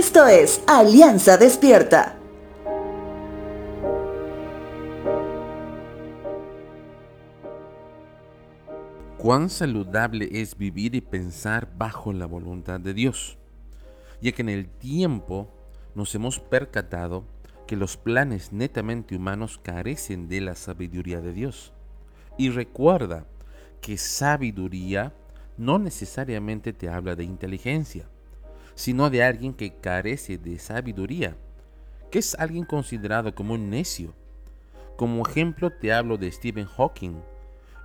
Esto es Alianza Despierta. Cuán saludable es vivir y pensar bajo la voluntad de Dios, ya que en el tiempo nos hemos percatado que los planes netamente humanos carecen de la sabiduría de Dios. Y recuerda que sabiduría no necesariamente te habla de inteligencia, sino de alguien que carece de sabiduría, que es alguien considerado como un necio. Como ejemplo te hablo de Stephen Hawking,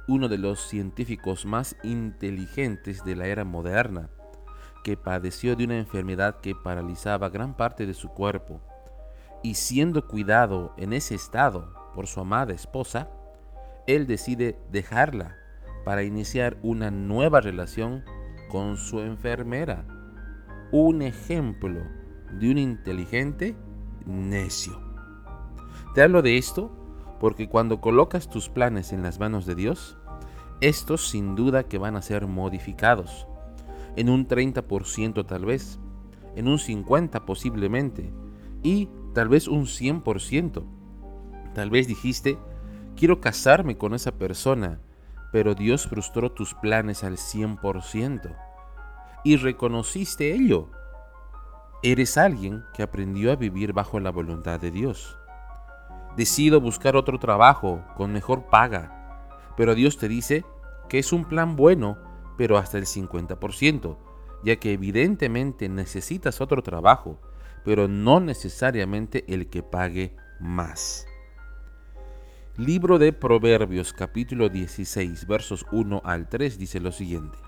uno de los científicos más inteligentes de la era moderna, que padeció de una enfermedad que paralizaba gran parte de su cuerpo, y siendo cuidado en ese estado por su amada esposa, él decide dejarla para iniciar una nueva relación con su enfermera. Un ejemplo de un inteligente necio. Te hablo de esto porque cuando colocas tus planes en las manos de Dios, estos sin duda que van a ser modificados. En un 30% tal vez, en un 50% posiblemente, y tal vez un 100%. Tal vez dijiste, quiero casarme con esa persona, pero Dios frustró tus planes al 100%. Y reconociste ello. Eres alguien que aprendió a vivir bajo la voluntad de Dios. Decido buscar otro trabajo con mejor paga, pero Dios te dice que es un plan bueno, pero hasta el 50%, ya que evidentemente necesitas otro trabajo, pero no necesariamente el que pague más. Libro de Proverbios capítulo 16 versos 1 al 3 dice lo siguiente.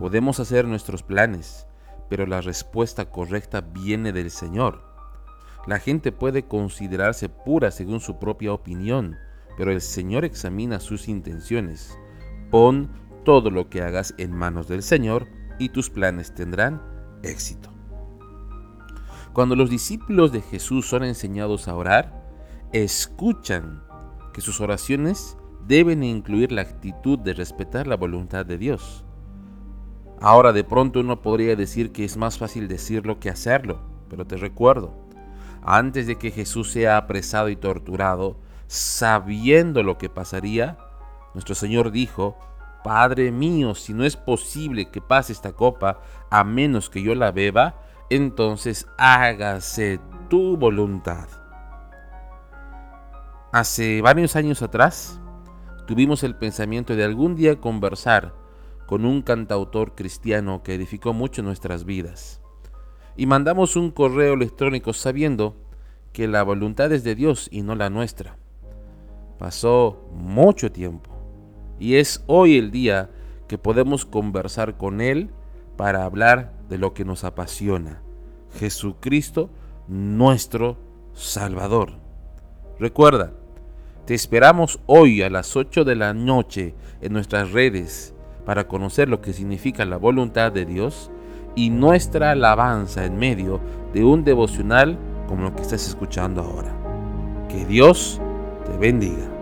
Podemos hacer nuestros planes, pero la respuesta correcta viene del Señor. La gente puede considerarse pura según su propia opinión, pero el Señor examina sus intenciones. Pon todo lo que hagas en manos del Señor y tus planes tendrán éxito. Cuando los discípulos de Jesús son enseñados a orar, escuchan que sus oraciones deben incluir la actitud de respetar la voluntad de Dios. Ahora de pronto uno podría decir que es más fácil decirlo que hacerlo, pero te recuerdo, antes de que Jesús sea apresado y torturado, sabiendo lo que pasaría, nuestro Señor dijo, Padre mío, si no es posible que pase esta copa a menos que yo la beba, entonces hágase tu voluntad. Hace varios años atrás, tuvimos el pensamiento de algún día conversar con un cantautor cristiano que edificó mucho nuestras vidas. Y mandamos un correo electrónico sabiendo que la voluntad es de Dios y no la nuestra. Pasó mucho tiempo y es hoy el día que podemos conversar con Él para hablar de lo que nos apasiona, Jesucristo nuestro Salvador. Recuerda, te esperamos hoy a las 8 de la noche en nuestras redes para conocer lo que significa la voluntad de Dios y nuestra alabanza en medio de un devocional como lo que estás escuchando ahora. Que Dios te bendiga.